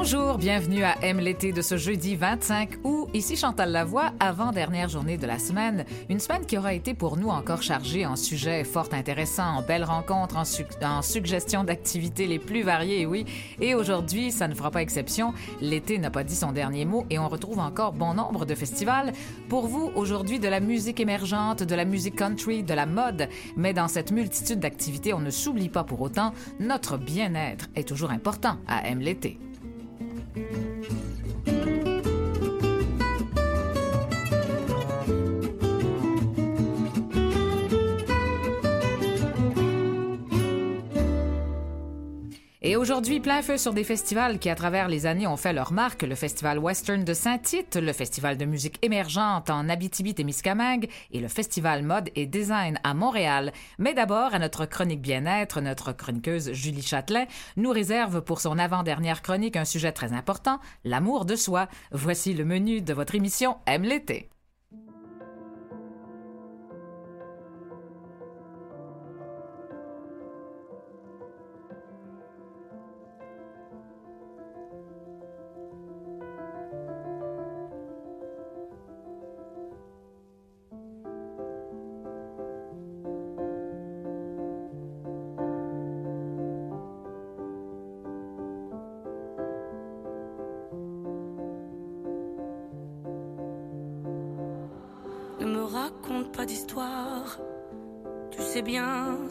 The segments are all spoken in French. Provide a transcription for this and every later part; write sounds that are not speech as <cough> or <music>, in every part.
Bonjour, bienvenue à M l'été de ce jeudi 25 août. Ici Chantal Lavoie, avant-dernière journée de la semaine. Une semaine qui aura été pour nous encore chargée en sujets fort intéressants, en belles rencontres, en, en suggestions d'activités les plus variées, oui. Et aujourd'hui, ça ne fera pas exception. L'été n'a pas dit son dernier mot et on retrouve encore bon nombre de festivals. Pour vous, aujourd'hui, de la musique émergente, de la musique country, de la mode. Mais dans cette multitude d'activités, on ne s'oublie pas pour autant, notre bien-être est toujours important à M l'été. Thank you. Et aujourd'hui, plein feu sur des festivals qui, à travers les années, ont fait leur marque. Le Festival Western de Saint-Tite, le Festival de musique émergente en Abitibi-Témiscamingue et le Festival Mode et Design à Montréal. Mais d'abord, à notre chronique bien-être, notre chroniqueuse Julie Châtelain nous réserve pour son avant-dernière chronique un sujet très important, l'amour de soi. Voici le menu de votre émission Aime l'été.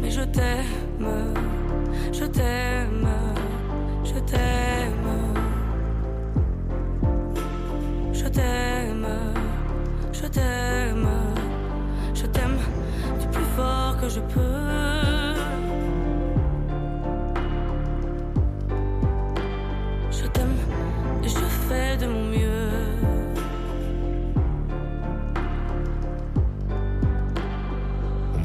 Mais je t'aime, je t'aime, je t'aime. Je t'aime, je t'aime fort que je peux.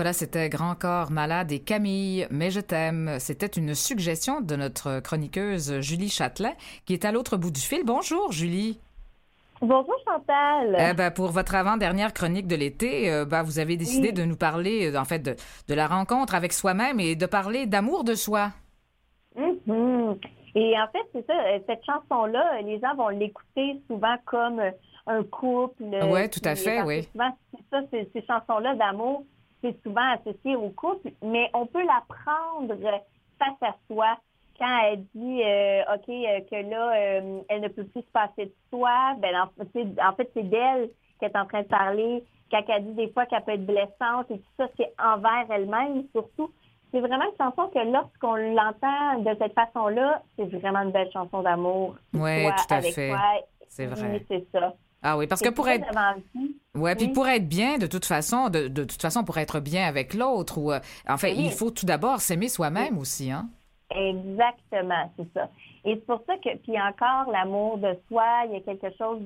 Voilà, c'était Grand Corps Malade et Camille, mais je t'aime. C'était une suggestion de notre chroniqueuse Julie Châtelain, qui est à l'autre bout du fil. Bonjour, Julie. Bonjour Chantal. Eh ben, pour votre avant-dernière chronique de l'été, euh, ben, vous avez décidé de nous parler, euh, en fait, de, de, la rencontre avec soi-même et de parler d'amour de soi. Mm-hmm. Et en fait, c'est ça, euh, cette chanson-là, les gens vont l'écouter souvent comme un couple. Oui, tout à fait, oui. Souvent, c'est ça, ces chansons-là d'amour c'est souvent associé au couple, mais on peut la prendre face à soi quand elle dit euh, OK euh, que là euh, elle ne peut plus se passer de soi, ben en, fait c'est d'elle qu'elle est en train de parler. Quand elle dit des fois qu'elle peut être blessante et tout ça, c'est envers elle-même surtout. C'est vraiment une chanson que lorsqu'on l'entend de cette façon-là, c'est vraiment une belle chanson d'amour. Oui, tout à fait. C'est vrai. C'est ça. Ah oui, parce que pour être. Ouais, puis pour être bien, de toute façon, de, de toute façon, pour être bien avec l'autre, ou euh, en fait, il faut tout d'abord s'aimer soi-même aussi, hein. Exactement, c'est ça. Et c'est pour ça que, puis encore, l'amour de soi, il y a quelque chose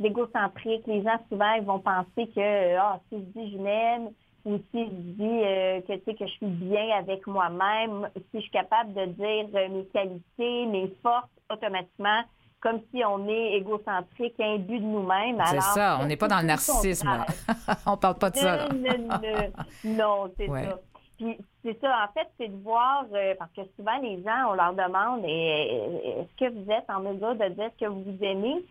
d'égocentrique. Les gens, souvent, ils vont penser que, ah, si je dis je m'aime, ou si je dis euh, que, tu sais, que je suis bien avec moi-même, si je suis capable de dire euh, mes qualités, mes forces, automatiquement, comme si on est égocentrique, imbu de nous-mêmes. C'est ça, on n'est pas dans le narcissisme. <laughs> on parle pas de ça. non, c'est ça. Puis c'est ça, en fait, c'est de voir, euh, parce que souvent les gens, on leur demande est-ce que vous êtes en mesure de dire ce que vous aimez?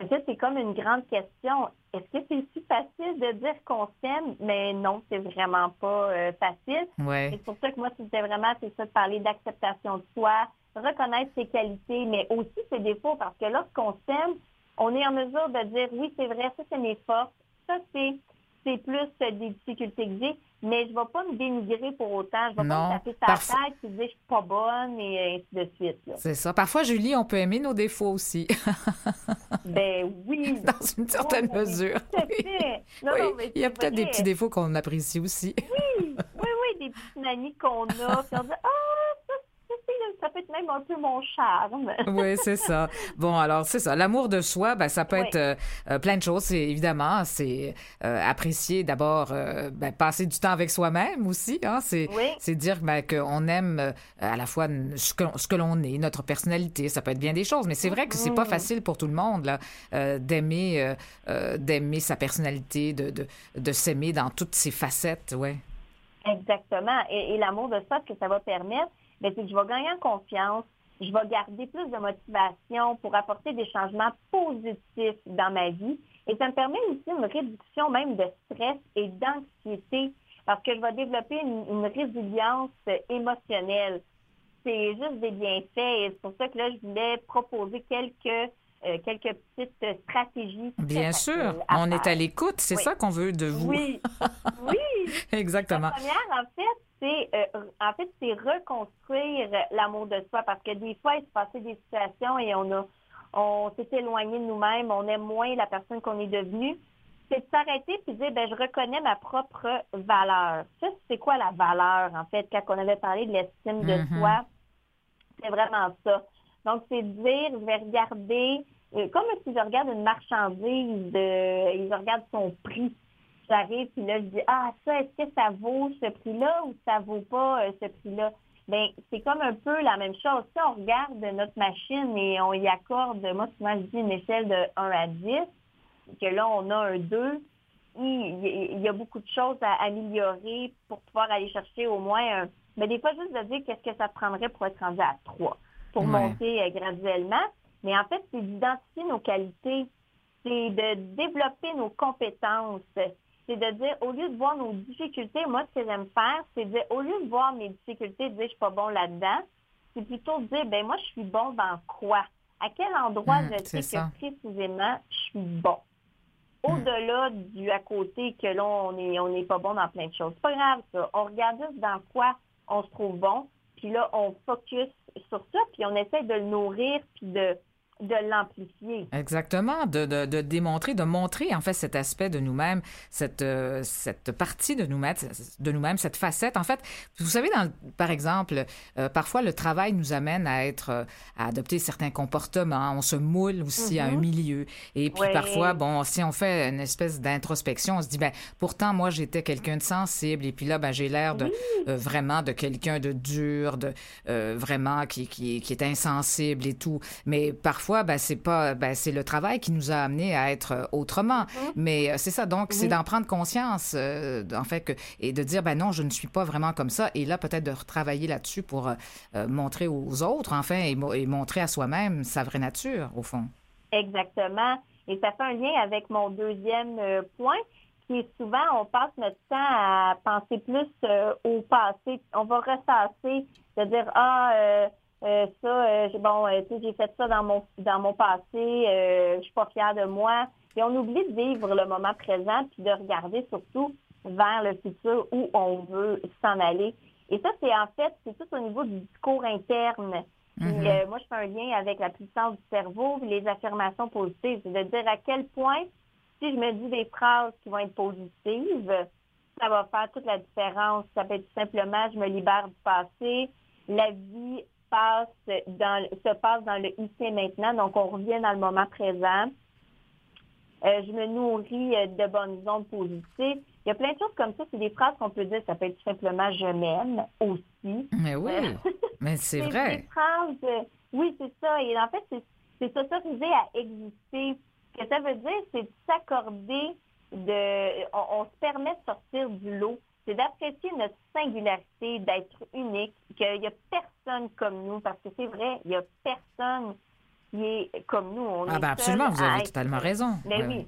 En fait, c'est comme une grande question. Est-ce que c'est si facile de dire qu'on s'aime? Mais non, c'est vraiment pas euh, facile. C'est pour ça que moi, c'était vraiment, c'est ça de parler d'acceptation de soi, reconnaître ses qualités, mais aussi ses défauts, parce que lorsqu'on s'aime, on est en mesure de dire oui, c'est vrai, ça c'est mes forces, ça c'est c'est plus des difficultés que j'ai, mais je ne vais pas me dénigrer pour autant. Je ne vais pas me taper sa tête et dire je suis pas bonne et ainsi de suite. C'est ça. Parfois, Julie, on peut aimer nos défauts aussi. <laughs> ben oui. <laughs> Dans une certaine mesure. Il y a peut-être des petits défauts qu'on apprécie aussi. oui, oui, oui, des petites manies qu'on a. Puis on dit, <laughs> ah, ça peut être même un peu mon charme. <laughs> oui, c'est ça. Bon, alors, c'est ça. L'amour de soi, ben, ça peut être euh, euh, plein de choses. évidemment, c'est euh, apprécier d'abord, ben, passer du temps avec soi-même aussi. Hein? C'est, dire ben, qu'on aime à la fois ce que, ce que l'on est, notre personnalité. Ça peut être bien des choses, mais c'est vrai que c'est pas mm-hmm. facile pour tout le monde là, d'aimer, d'aimer sa personnalité, de, de, de s'aimer dans toutes ses facettes. Ouais. Exactement. Et, et l'amour de soi, ce que ça va permettre, c'est que je vais gagner en confiance, je vais garder plus de motivation pour apporter des changements positifs dans ma vie. Et ça me permet aussi une réduction même de stress et d'anxiété parce que je vais développer une, résilience émotionnelle. C'est juste des bienfaits et c'est pour ça que là, je voulais proposer quelques euh, quelques petites stratégies. Bien sûr, on est à l'écoute, c'est ça qu'on veut de vous. Oui, oui. <laughs> Exactement. La première, en fait, c'est euh, en fait c'est reconstruire l'amour de soi parce que des fois il se passait des situations et on a on s'est éloigné de nous-mêmes, on aime moins la personne qu'on est devenue. C'est de s'arrêter puis de dire ben je reconnais ma propre valeur. Ça c'est quoi la valeur en fait quand on avait parlé de l'estime de mm-hmm. soi, c'est vraiment ça. Donc c'est dire je vais regarder euh, comme si je regarde une marchandise, de, je regarde son prix j'arrive, puis là, je dis, ah, ça, est-ce que ça vaut ce prix-là ou ça vaut pas euh, ce prix-là? Bien, c'est comme un peu la même chose. Si on regarde notre machine et on y accorde, moi, souvent, je dis une échelle de 1 à 10, que là, on a un 2, il y a beaucoup de choses à améliorer pour pouvoir aller chercher au moins un. Mais des fois, juste de dire qu'est-ce que ça prendrait pour être rendu à 3, pour monter euh, graduellement. Mais en fait, c'est d'identifier nos qualités, c'est de développer nos compétences, c'est de dire, au lieu de voir nos difficultés, moi, ce que j'aime faire, c'est de dire, au lieu de voir mes difficultés, de dire, je suis pas bon là-dedans, c'est plutôt de dire, ben moi, je suis bon dans quoi? À quel endroit mmh, je sais que précisément, je suis bon? Mmh. Au-delà du à côté que là, on n'est on est pas bon dans plein de choses. C'est pas grave, ça. On regarde juste dans quoi on se trouve bon, puis là, on focus sur ça, puis on essaie de le nourrir, puis de de l'amplifier. Exactement, de, de, de, démontrer, de montrer en fait cet aspect de nous-mêmes, cette, euh, cette partie de nous-mêmes, de nous-mêmes, cette facette. En fait, vous savez, dans, par exemple, euh, parfois le travail nous amène à être, euh, à adopter certains comportements. On se moule aussi à un mm-hmm. milieu. Et puis parfois, bon, si on fait une espèce d'introspection, on se dit, ben, pourtant moi j'étais quelqu'un de sensible, et puis là, ben, j'ai l'air de vraiment de quelqu'un de dur, de vraiment qui, qui, qui est insensible et tout. Mais parfois ben, c'est pas, ben, c'est le travail qui nous a amené à être euh, autrement. Mm-hmm. Mais euh, c'est ça. Donc, c'est d'en prendre conscience, euh, en fait, que, et de dire, ben non, je ne suis pas vraiment comme ça. Et là, peut-être de retravailler là-dessus pour montrer aux autres, enfin, et, et montrer à soi-même sa vraie nature, au fond. Exactement. Et ça fait un lien avec mon deuxième point, qui est souvent, on passe notre temps à penser plus au passé. On va ressasser, de dire, ah, euh, ça, euh, bon, euh, j'ai fait ça dans mon dans mon passé, je suis pas fière de moi. Et on oublie de vivre le moment présent puis de regarder surtout vers le futur où on veut s'en aller. Et ça, c'est en fait, c'est tout au niveau du discours interne. Mm-hmm. moi, je fais un lien avec la puissance du cerveau les affirmations positives. C'est de dire à quel point, si je me dis des phrases qui vont être positives, ça va faire toute la différence. Ça peut être simplement, je me libère du passé, la vie passe dans, se passe dans le ici et maintenant, donc on revient dans le moment présent. Euh, je me nourris euh, de bonnes ondes positives. Il y a plein de choses comme ça. C'est des phrases qu'on peut dire. Ça peut être simplement je m'aime aussi. Mais oui, <laughs> mais c'est vrai. Des phrases, oui, c'est ça. Et en fait, c'est s'autoriser à exister. Ce que ça veut dire, c'est s'accorder de. On, on, se permet de sortir du lot c'est d'apprécier notre singularité, d'être unique, qu'il n'y a personne comme nous, parce que c'est vrai, il n'y a personne qui est comme nous. On ah, ben absolument, vous avez totalement raison. Mais oui,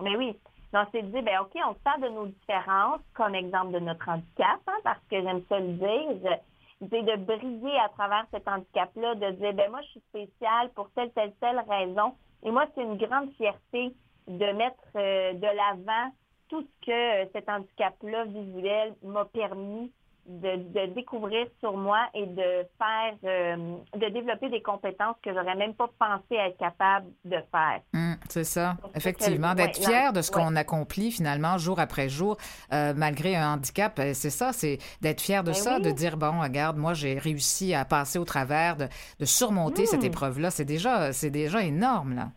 mais oui. Donc, c'est de dire, ben, OK, on sort de nos différences, comme exemple de notre handicap, hein, parce que j'aime ça le dire. C'est de briller à travers cet handicap-là, de dire, ben, moi, je suis spéciale pour telle, telle, telle raison. Et moi, c'est une grande fierté de mettre euh, de l'avant tout ce que euh, cet handicap-là visuel m'a permis de, découvrir sur moi et de faire, euh, de développer des compétences que j'aurais même pas pensé être capable de faire. Hum, c'est ça, effectivement, d'être fier de ce qu'on accomplit finalement jour après jour, euh, malgré un handicap. C'est ça, c'est d'être fier de ben ça, de dire bon, regarde, moi j'ai réussi à passer au travers, de, surmonter cette hum. épreuve-là. C'est déjà, c'est déjà énorme là.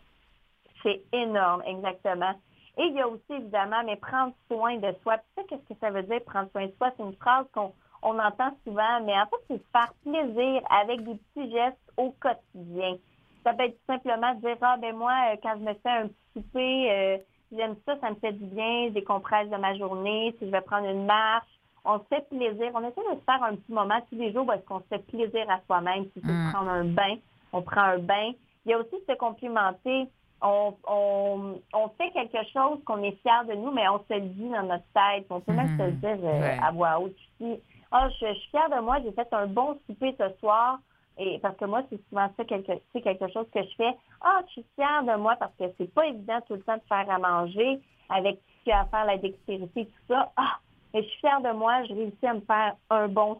C'est énorme, exactement. Et il y a aussi, évidemment, mais prendre soin de soi. Tu sais, qu'est-ce que ça veut dire, prendre soin de soi? C'est une phrase qu'on on entend souvent, mais en fait, c'est faire plaisir avec des petits gestes au quotidien. Ça peut être simplement dire, ah, ben moi, euh, quand je me fais un petit souper, euh, j'aime ça, ça me fait du bien, je décompresse de ma journée, si je vais prendre une marche, on se fait plaisir. On essaie de se faire un petit moment tous les jours parce qu'on se fait plaisir à soi-même. Si c'est mm. prendre un bain, on prend un bain. Il y a aussi se complimenter on, on, on, fait quelque chose qu'on est fier de nous, mais on se le dit dans notre tête. On peut même se le mhm. dire euh, à voix haute. Je, oh, je, suis fière de moi, j'ai fait un bon souper ce soir. Et parce que moi, c'est souvent ça quelque, c'est quelque chose que je fais. Ah, je suis fière de moi parce que c'est pas évident tout le temps de faire à manger avec ce qu'il y a à faire, la dextérité, tout ça. Ah, mais je suis fière de moi, je réussis à me faire un bon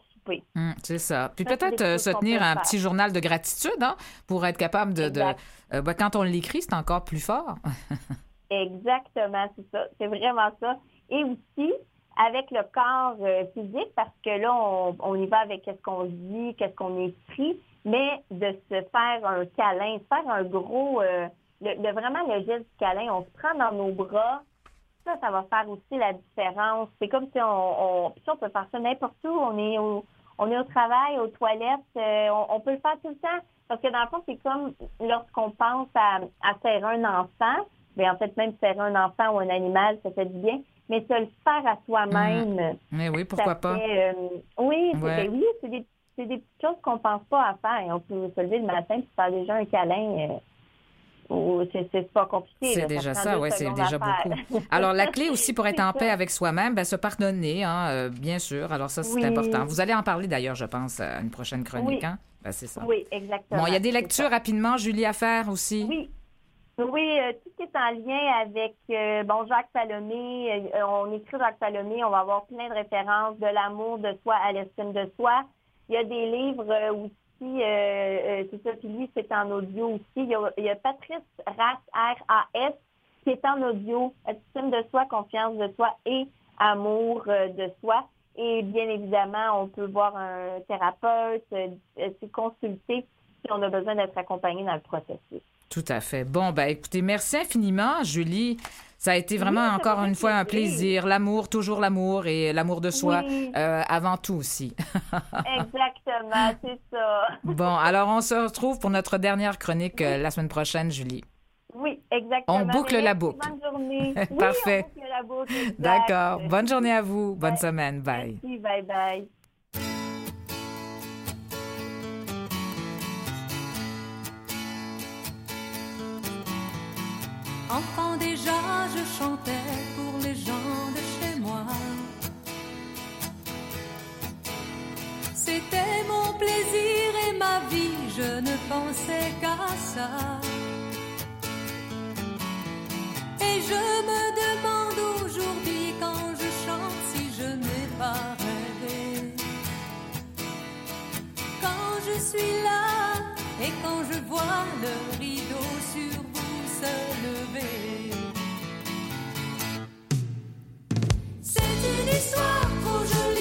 Hum, c'est ça. Puis peut-être euh, se tenir un petit journal de gratitude hein, pour être capable de... de euh, ben, quand on l'écrit, c'est encore plus fort. <laughs> Exactement, c'est ça. C'est vraiment ça. Et aussi, avec le corps euh, physique, parce que là, on, y va avec qu'est-ce qu'on dit, qu'est-ce qu'on écrit, mais de se faire un câlin, de faire un gros... le, vraiment le geste du câlin, on se prend dans nos bras, ça, ça va faire aussi la différence. C'est comme si on, on, on peut faire ça n'importe où. On est au, on est au travail, aux toilettes, euh, on, peut le faire tout le temps. Parce que dans le fond, c'est comme lorsqu'on pense à, à faire un enfant, mais en fait, même faire un enfant ou un animal, ça fait du bien. Mais se le faire à soi-même. Mmh. Mais oui, pourquoi pas? Euh, oui, ben oui, c'est des, des, petites choses qu'on pense pas à faire. On peut se lever le matin et faire déjà un câlin. Euh, c'est pas compliqué. C'est déjà ça, oui, c'est déjà beaucoup. <laughs> Alors, la clé aussi pour être en paix avec soi-même, ben, se pardonner, hein, euh, bien sûr. Alors, ça, c'est important. Vous allez en parler d'ailleurs, je pense, à une prochaine chronique. Hein? Ben, c'est ça. Oui, exactement. Bon, il y a des lectures rapidement, Julie, à faire aussi. Oui. Oui, euh, tout ce qui est en lien avec euh, bon Jacques Salomé, on écrit Jacques Salomé, on va avoir plein de références de l'amour de soi à l'estime de soi. Il y a des livres aussi c'est ça, puis lui, c'est en audio aussi. Il y a, Patrice Ras, R-A-S, qui est en audio, estime de soi, confiance de soi et amour de soi. Et bien évidemment, on peut voir un thérapeute, se consulter si on a besoin d'être accompagné dans le processus. Tout à fait. Bon, ben écoutez, merci infiniment, Julie. Ça a été vraiment encore une fois un plaisir. L'amour, toujours l'amour et l'amour de soi euh, avant tout aussi. <laughs> Exactement, c'est ça. bon, alors on se retrouve pour notre dernière chronique euh, la semaine prochaine, Julie. Oui, exactement. On boucle la boucle. Bonne journée. <laughs> Parfait. D'accord. Bonne journée à vous. Bonne semaine. Bye. Merci, bye bye. Enfant déjà, je chantais pour les gens de chez moi. C'était mon plaisir et ma vie, je ne pensais qu'à ça. Et je me demande aujourd'hui quand je chante si je n'ai pas rêvé. Quand je suis là et quand je vois le rideau C'est une histoire trop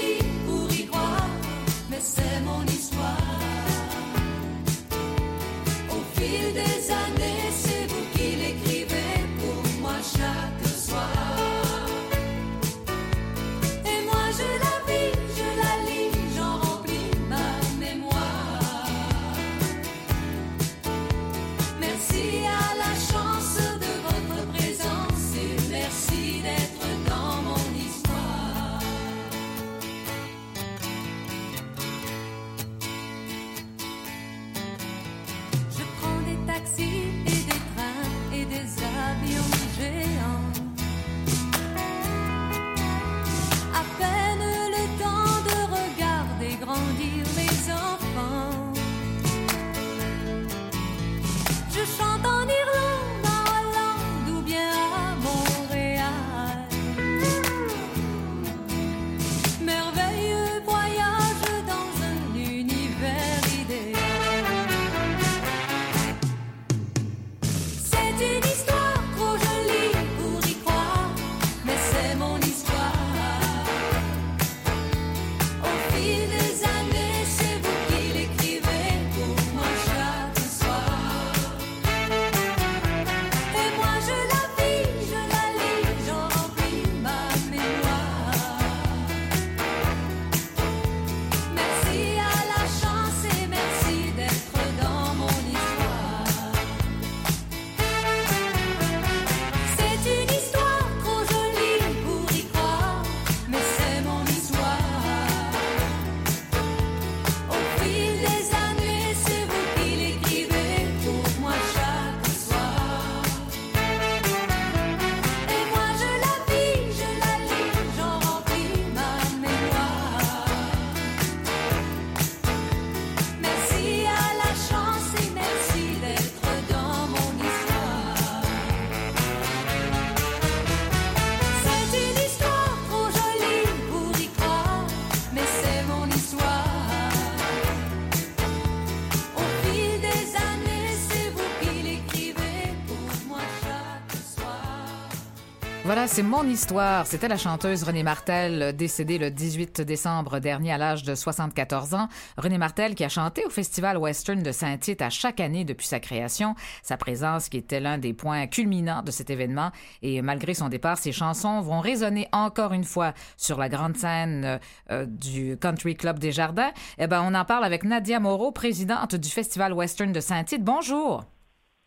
C'est mon histoire. C'était la chanteuse Renée Martel, décédée le 18 décembre dernier à l'âge de 74 ans. Renée Martel qui a chanté au Festival Western de Saint-Tite à chaque année depuis sa création. Sa présence qui était l'un des points culminants de cet événement. Et malgré son départ, ses chansons vont résonner encore une fois sur la grande scène euh, du Country Club des Jardins. Eh ben, on en parle avec Nadia Moreau, présidente du Festival Western de Saint-Tite. Bonjour.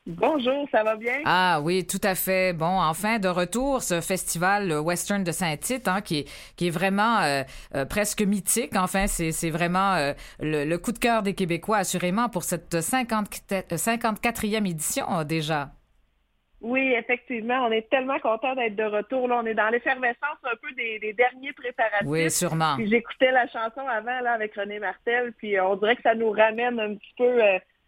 Bonjour, ça va bien? Ah oui, tout à fait. Bon, enfin de retour, ce festival western de Saint-Tite, hein, qui, est, qui est vraiment euh, euh, presque mythique. Enfin, c'est, c'est vraiment euh, le, le coup de cœur des Québécois, assurément, pour cette 50, 54e édition déjà. Oui, effectivement, on est tellement content d'être de retour. Là, on est dans l'effervescence un peu des, des derniers préparatifs. Oui, sûrement. J'écoutais la chanson avant là avec René Martel, puis on dirait que ça nous ramène un petit peu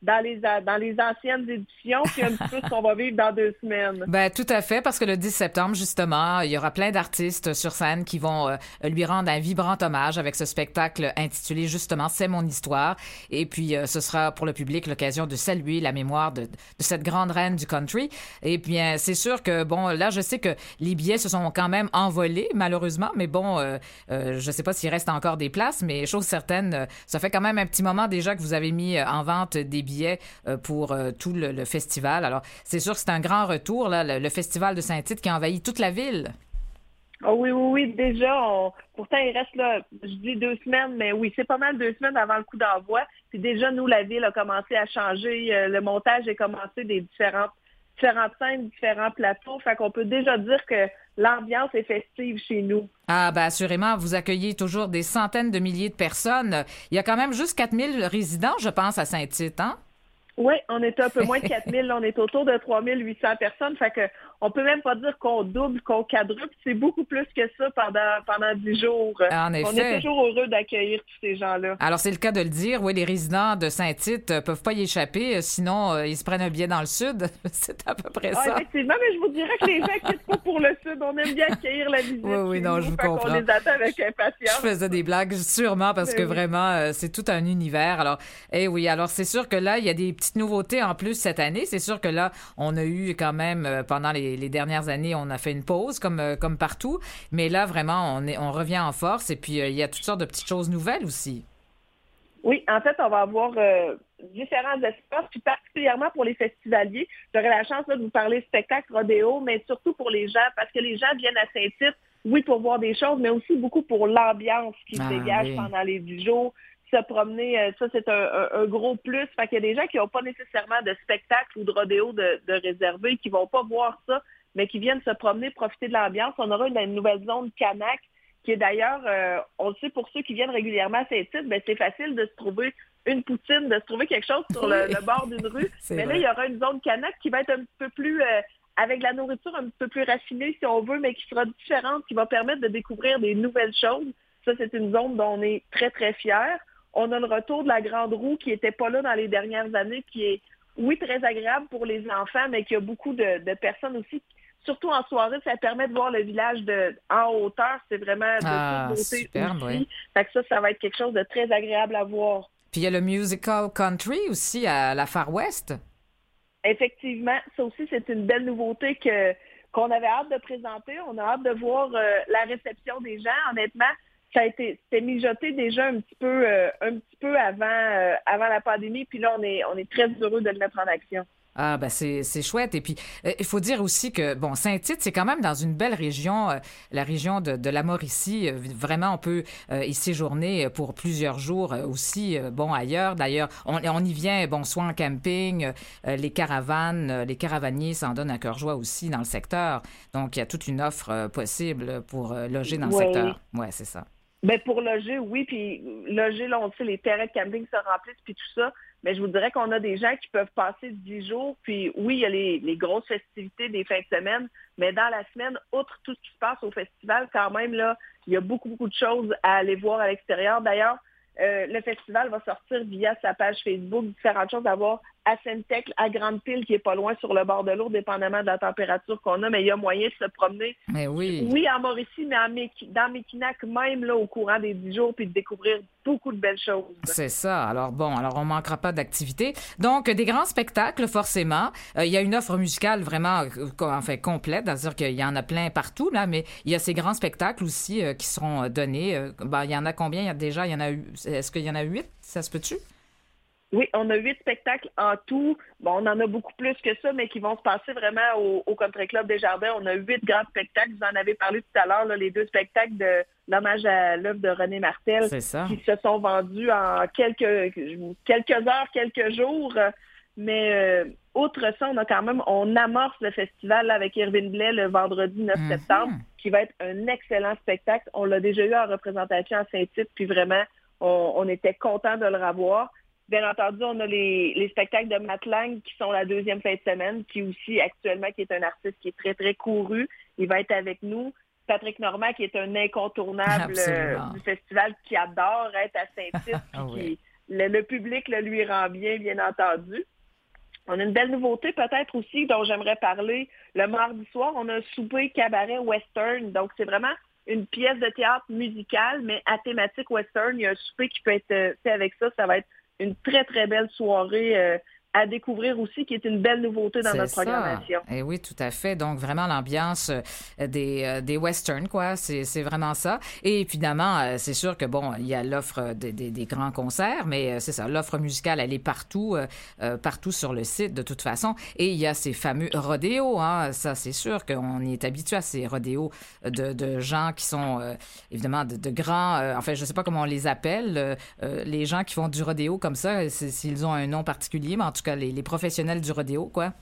dans les, dans les anciennes éditions, puis un petit peu qu'on va vivre dans deux semaines. Ben, tout à fait, parce que le 10 septembre, justement, il y aura plein d'artistes sur scène qui vont euh, lui rendre un vibrant hommage avec ce spectacle intitulé justement C'est mon histoire. Et puis, euh, ce sera pour le public l'occasion de saluer la mémoire de, cette grande reine du country. Et bien, c'est sûr que, bon, là, je sais que les billets se sont quand même envolés, malheureusement, mais bon, euh, je sais pas s'il reste encore des places, mais chose certaine, ça fait quand même un petit moment déjà que vous avez mis en vente des billets euh, pour euh, tout le, festival. Alors, c'est sûr que c'est un grand retour, là, le, festival de Saint-Tite qui envahit toute la ville. Oh oui, oui, oui, déjà, pourtant il reste là, je dis deux semaines, mais oui, c'est pas mal deux semaines avant le coup d'envoi. Puis déjà, nous, la ville a commencé à changer, euh, le montage a commencé des différentes différentes scènes, différents plateaux. Fait qu'on peut déjà dire que l'ambiance est festive chez nous. Ah, ben assurément, vous accueillez toujours des centaines de milliers de personnes. Il y a quand même juste 4000 résidents, je pense, à Saint-Tite, hein? Oui, on est un peu moins de <laughs> 4000, on est autour de 3800 personnes. Fait que on peut même pas dire qu'on double, qu'on quadruple. C'est beaucoup plus que ça pendant pendant dix jours. En effet. On est toujours heureux d'accueillir tous ces gens-là. Alors c'est le cas de le dire. Oui, les résidents de Saint-Tite euh, peuvent pas y échapper, euh, sinon euh, ils se prennent un billet dans le sud. <laughs> c'est à peu près ah, ça. Effectivement, mais je vous dirais que les gens quittent pas pour le sud. On aime bien accueillir la visite. Oui, oui, non, je vous comprends. On les attend avec impatience. Je faisais des blagues, sûrement, parce que vraiment, c'est tout un univers. Alors, eh oui, alors c'est sûr que là, il y a des petites nouveautés en plus cette année. C'est sûr que là, on a eu quand même pendant les dernières années on a fait une pause comme, euh, comme partout. Mais là, vraiment, on, est, on revient en force et puis euh, il y a toutes sortes de petites choses nouvelles aussi. Oui, en fait, on va avoir euh, différents espaces, puis particulièrement pour les festivaliers. J'aurai la chance de vous parler spectacle, rodéo, mais surtout pour les gens, parce que les gens viennent à Saint-Tite, oui, pour voir des choses, mais aussi beaucoup pour l'ambiance qui se ah, dégage pendant les dix jours. Se promener, ça, c'est un, gros plus. Fait qu'il y a des gens qui n'ont pas nécessairement de spectacle ou de rodéo de, de réservé, qui vont pas voir ça, mais qui viennent se promener, profiter de l'ambiance. On aura une, nouvelle zone Canac, qui est d'ailleurs, euh, on le sait pour ceux qui viennent régulièrement à ces titres, ben, c'est facile de se trouver une poutine, de se trouver quelque chose sur le, bord d'une rue. <laughs> mais là, il y aura une zone Canac qui va être un petit peu plus, euh, avec la nourriture un petit peu plus raffinée, si on veut, mais qui sera différente, qui va permettre de découvrir des nouvelles choses. Ça, c'est une zone dont on est très, très fiers. On a le retour de la grande roue qui n'était pas là dans les dernières années, qui est, oui, très agréable pour les enfants, mais qui a beaucoup de, de personnes aussi surtout en soirée, ça permet de voir le village de, en hauteur. C'est vraiment de ah, beauté superbe, aussi. Fait que ça, ça va être quelque chose de très agréable à voir. Puis il y a le musical country aussi à la Far West. Effectivement, ça aussi, c'est une belle nouveauté que qu'on avait hâte de présenter. On a hâte de voir euh, la réception des gens. Honnêtement, ça a été c'était mijoté déjà un petit peu euh, un petit peu avant euh, avant la pandémie. Puis là, on est on est très heureux de le mettre en action. Ah, ben c'est, c'est chouette. Et puis, euh, il faut dire aussi que, bon, Saint-Tite, c'est quand même dans une belle région, euh, la région de, de la Mauricie. Euh, vraiment, on peut y séjourner pour plusieurs jours aussi, bon, ailleurs. D'ailleurs, on, on, y vient, bon, soit en camping, les caravanes, les caravaniers s'en donnent un cœur joie aussi dans le secteur. Donc, il y a toute une offre possible pour loger dans le secteur. Oui, c'est ça. Ben pour loger, oui, puis loger, là, on sait, les terrains de camping se remplissent, puis tout ça. Mais je vous dirais qu'on a des gens qui peuvent passer dix jours, puis oui, il y a les, les, grosses festivités des fins de semaine, mais dans la semaine, outre tout ce qui se passe au festival, quand même, là, il y a beaucoup, beaucoup de choses à aller voir à l'extérieur. D'ailleurs, euh, le festival va sortir via sa page Facebook différentes choses à voir à Sainte-Tech, à Grande-Pile, qui est pas loin sur le bord de l'eau, dépendamment de la température qu'on a, mais il y a moyen de se promener. Mais oui. Oui, en Mauricie, mais en dans Mekinac, même là, au courant des dix jours, puis de découvrir beaucoup de belles choses. C'est ça. Alors bon, alors on manquera pas d'activités. Donc, des grands spectacles, forcément. Euh, il y a une offre musicale vraiment, euh, enfin, complète, c'est-à-dire qu'il y en a plein partout, là, mais il y a ces grands spectacles aussi qui seront donnés. Ben, il y en a combien? Il y a déjà, il y en a, est-ce qu'il y en a huit? Ça se peut-tu? Oui, on a huit spectacles en tout. Bon, on en a beaucoup plus que ça, mais qui vont se passer vraiment au, au Country Club des Jardins. On a huit grands spectacles. Vous en avez parlé tout à l'heure, les deux spectacles de l'hommage à l'œuvre de René Martel qui se sont vendus en quelques quelques heures, quelques jours. Mais euh, outre ça, on a quand même, on amorce le festival avec Irvine Blais le vendredi 9 mhm. septembre, qui va être un excellent spectacle. On l'a déjà eu en représentation à Saint-Tite, puis vraiment, on, on était content de le revoir. Bien entendu, on a les, spectacles de Matt Lang qui sont la deuxième fin de semaine, qui aussi actuellement qui est un artiste qui est très très couru. Il va être avec nous. Patrick Normand qui est un incontournable euh, du festival qui adore être à Saint-Tite, <laughs> ah qui le, public le lui rend bien, bien entendu. On a une belle nouveauté peut-être aussi dont j'aimerais parler. Le mardi soir, on a un souper cabaret western. Donc, c'est vraiment une pièce de théâtre musicale, mais à thématique western. Il y a un souper qui peut être fait avec ça. Ça va être une très, très belle soirée euh, à découvrir aussi, qui est une belle nouveauté dans notre programmation. Et eh oui, tout à fait. Donc, vraiment l'ambiance euh, des, euh, des westerns, quoi. C'est vraiment ça. Et évidemment, euh, c'est sûr que, bon, il y a l'offre des, des, grands concerts, mais c'est ça, l'offre musicale, elle est partout, partout sur le site, de toute façon. Et il y a ces fameux rodéos, hein. Ça, c'est sûr qu'on est habitué à ces rodéos de, de gens qui sont, évidemment, de, de grands, enfin, je sais pas comment on les appelle, les gens qui font du rodéo comme ça, s'ils ont un nom particulier, mais en tout tout cas les, professionnels du rodéo, quoi.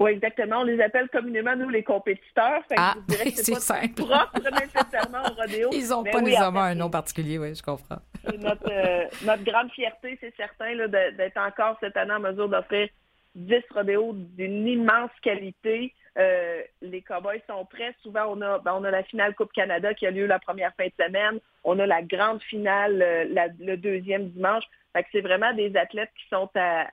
Oui, exactement. On les appelle communément, nous, les compétiteurs. ah, <laughs> c'est simple. propre nécessairement au rodéo. Ils n'ont pas nécessairement un nom particulier, oui, je comprends. Notre, euh, notre grande fierté, c'est certain, d'être encore cette année en mesure d'offrir 10 rodéos d'une immense qualité. Euh, les Cowboys sont prêts. Souvent, on a, ben, on a la finale Coupe Canada qui a lieu la première fin de semaine. On a la grande finale euh, le deuxième dimanche. c'est vraiment des athlètes qui sont à,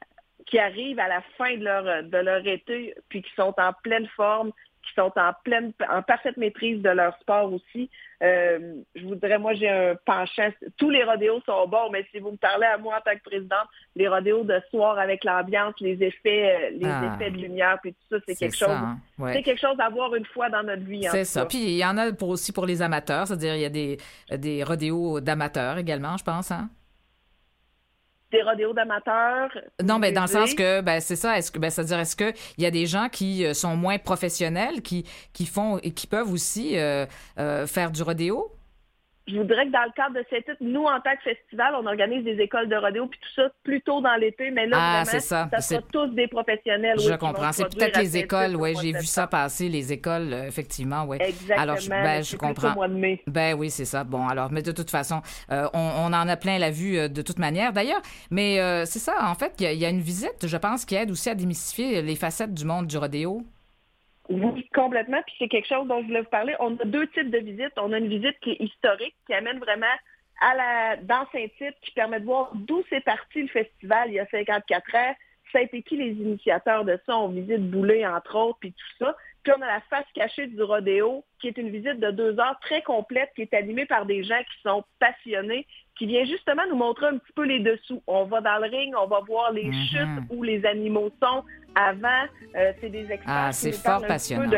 qui arrivent à la fin de leur, de leur été, puis qui sont en pleine forme, qui sont en pleine, en parfaite maîtrise de leur sport aussi. Euh, je vous dirais, moi, j'ai un penchant. Tous les rodéos sont bons, mais si vous me parlez à moi en tant que présidente, les rodéos de soir avec l'ambiance, les effets, euh, les ah. effets de lumière, puis tout ça, c'est quelque chose. Hein. C'est quelque chose à voir une fois dans notre vie. C'est ça. Puis il y en a pour, aussi pour les amateurs, c'est-à-dire il y a des, des rodéos d'amateurs également, je pense. Hein? Des rodéos d'amateurs. Non, mais dans le sens que, ben, c'est ça. Est-ce que, ben, c'est-à-dire, est-ce qu'il y a des gens qui euh, sont moins professionnels, qui, qui font et qui peuvent aussi euh, euh, faire du rodéo? Je voudrais que dans le cadre de cette nous, en tant que festival, on organise des écoles de rodéo puis tout ça plus tôt dans l'été, mais là, ah, vraiment, ça. ça sera tous des professionnels. Je comprends. C'est peut-être les écoles, oui, j'ai vu ça passer, les écoles, euh, effectivement, oui. Exactement. Alors, ben, je comprends. mois de mai. Ben oui, c'est ça. Bon, alors, mais de toute façon, euh, on, en a plein la vue euh, de toute manière, d'ailleurs. Mais c'est ça, en fait, il y, y, a une visite, je pense, qui aide aussi à démystifier les facettes du monde du rodéo. Oui, complètement. Puis c'est quelque chose dont je voulais vous parler. On a deux types de visites. On a une visite qui est historique, qui amène vraiment à la, dans Saint-Tite, qui permet de voir d'où c'est parti le festival il y a 54 ans. Ça a été qui les initiateurs de ça? On visite Boulet, entre autres, puis tout ça. Puis on a la face cachée du rodéo, qui est une visite de deux heures très complète, qui est animée par des gens qui sont passionnés, qui vient justement nous montrer un petit peu les dessous. On va dans le ring, on va voir les mm-hmm. chutes où les animaux sont avant. Euh, c'est des experts ah, c'est fort passionnant.